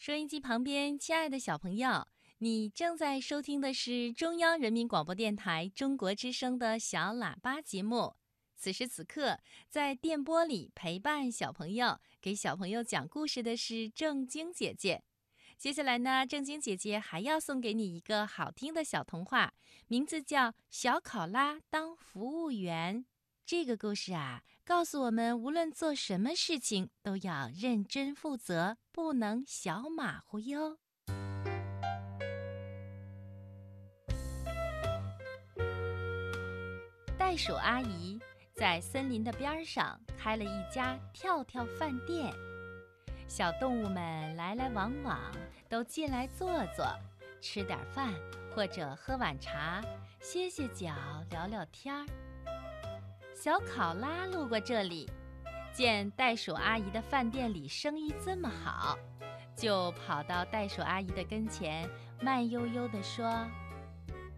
收音机旁边，亲爱的小朋友，你正在收听的是中央人民广播电台中国之声的小喇叭节目。此时此刻，在电波里陪伴小朋友、给小朋友讲故事的是正晶姐姐。接下来呢，正晶姐姐还要送给你一个好听的小童话，名字叫《小考拉当服务员》。这个故事啊，告诉我们，无论做什么事情，都要认真负责，不能小马虎哟。袋鼠阿姨在森林的边上开了一家跳跳饭店，小动物们来来往往，都进来坐坐，吃点饭或者喝碗茶，歇歇脚，聊聊天儿。小考拉路过这里，见袋鼠阿姨的饭店里生意这么好，就跑到袋鼠阿姨的跟前，慢悠悠地说：“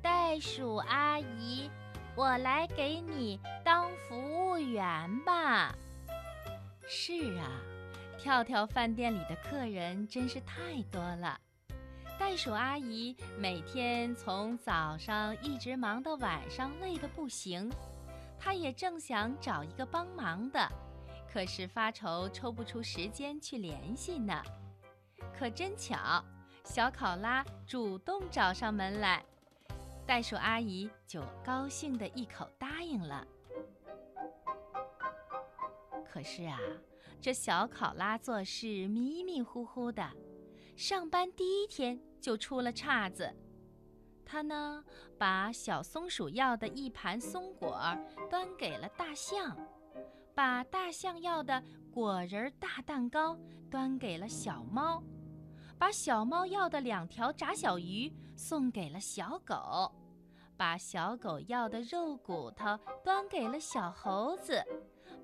袋鼠阿姨，我来给你当服务员吧。”是啊，跳跳饭店里的客人真是太多了，袋鼠阿姨每天从早上一直忙到晚上，累得不行。他也正想找一个帮忙的，可是发愁抽不出时间去联系呢。可真巧，小考拉主动找上门来，袋鼠阿姨就高兴的一口答应了。可是啊，这小考拉做事迷迷糊糊的，上班第一天就出了岔子。他呢，把小松鼠要的一盘松果端给了大象，把大象要的果仁大蛋糕端给了小猫，把小猫要的两条炸小鱼送给了小狗，把小狗要的肉骨头端给了小猴子，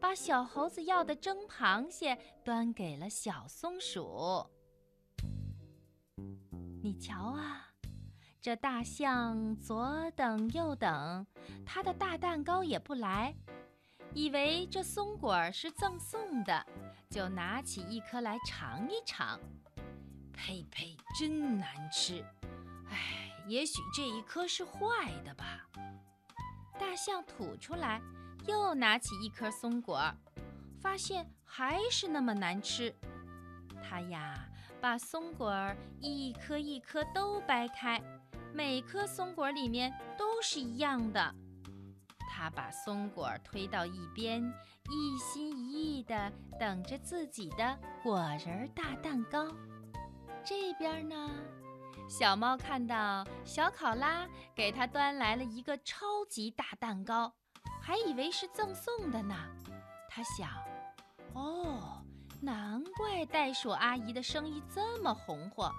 把小猴子要的蒸螃蟹端给了小松鼠。你瞧啊！这大象左等右等，它的大蛋糕也不来，以为这松果是赠送的，就拿起一颗来尝一尝。呸呸，真难吃！哎，也许这一颗是坏的吧。大象吐出来，又拿起一颗松果，发现还是那么难吃。它呀，把松果一颗一颗都掰开。每颗松果里面都是一样的，他把松果推到一边，一心一意地等着自己的果仁大蛋糕。这边呢，小猫看到小考拉给他端来了一个超级大蛋糕，还以为是赠送的呢。他想：哦，难怪袋鼠阿姨的生意这么红火。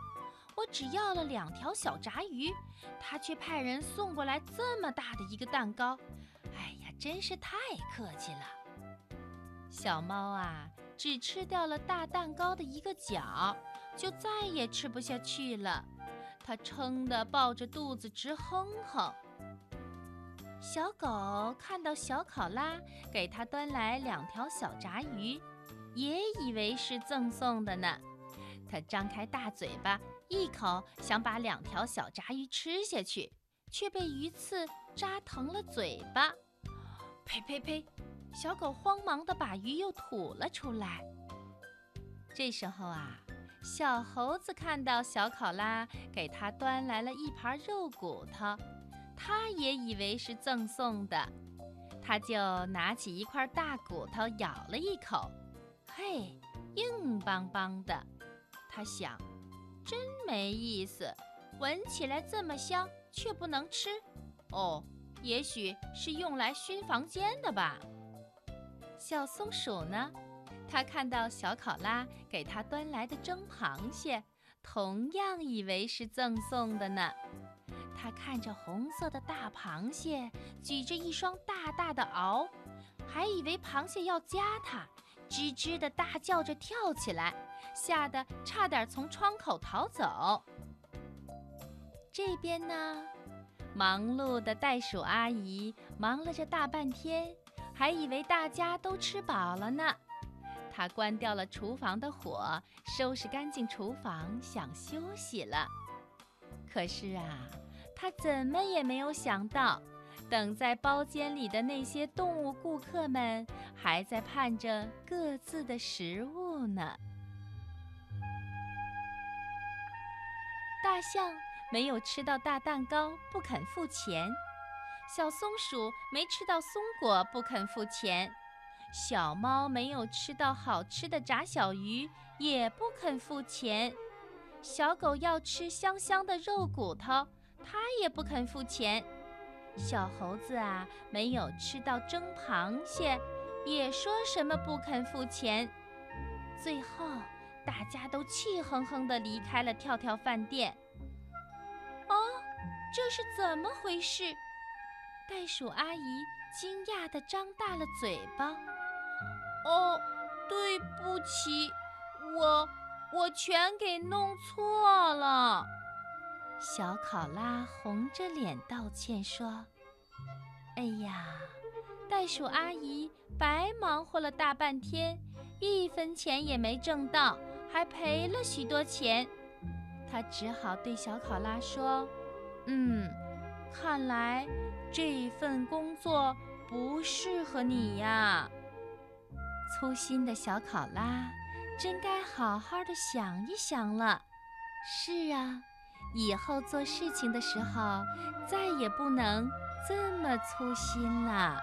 我只要了两条小炸鱼，他却派人送过来这么大的一个蛋糕。哎呀，真是太客气了。小猫啊，只吃掉了大蛋糕的一个角，就再也吃不下去了。它撑得抱着肚子直哼哼。小狗看到小考拉给它端来两条小炸鱼，也以为是赠送的呢。它张开大嘴巴。一口想把两条小炸鱼吃下去，却被鱼刺扎疼了嘴巴。呸呸呸！小狗慌忙地把鱼又吐了出来。这时候啊，小猴子看到小考拉给他端来了一盘肉骨头，他也以为是赠送的，他就拿起一块大骨头咬了一口，嘿，硬邦邦的。他想。真没意思，闻起来这么香，却不能吃。哦，也许是用来熏房间的吧。小松鼠呢？它看到小考拉给它端来的蒸螃蟹，同样以为是赠送的呢。它看着红色的大螃蟹，举着一双大大的螯，还以为螃蟹要夹它。吱吱的大叫着跳起来，吓得差点从窗口逃走。这边呢，忙碌的袋鼠阿姨忙了这大半天，还以为大家都吃饱了呢。她关掉了厨房的火，收拾干净厨房，想休息了。可是啊，她怎么也没有想到，等在包间里的那些动物顾客们还在盼着各自的食物呢。大象没有吃到大蛋糕，不肯付钱；小松鼠没吃到松果，不肯付钱；小猫没有吃到好吃的炸小鱼，也不肯付钱；小狗要吃香香的肉骨头，它也不肯付钱；小猴子啊，没有吃到蒸螃蟹，也说什么不肯付钱。最后。大家都气哼哼地离开了跳跳饭店。哦，这是怎么回事？袋鼠阿姨惊讶地张大了嘴巴。哦，对不起，我我全给弄错了。小考拉红着脸道歉说：“哎呀，袋鼠阿姨白忙活了大半天，一分钱也没挣到。”还赔了许多钱，她只好对小考拉说：“嗯，看来这份工作不适合你呀。”粗心的小考拉，真该好好的想一想了。是啊，以后做事情的时候，再也不能这么粗心了。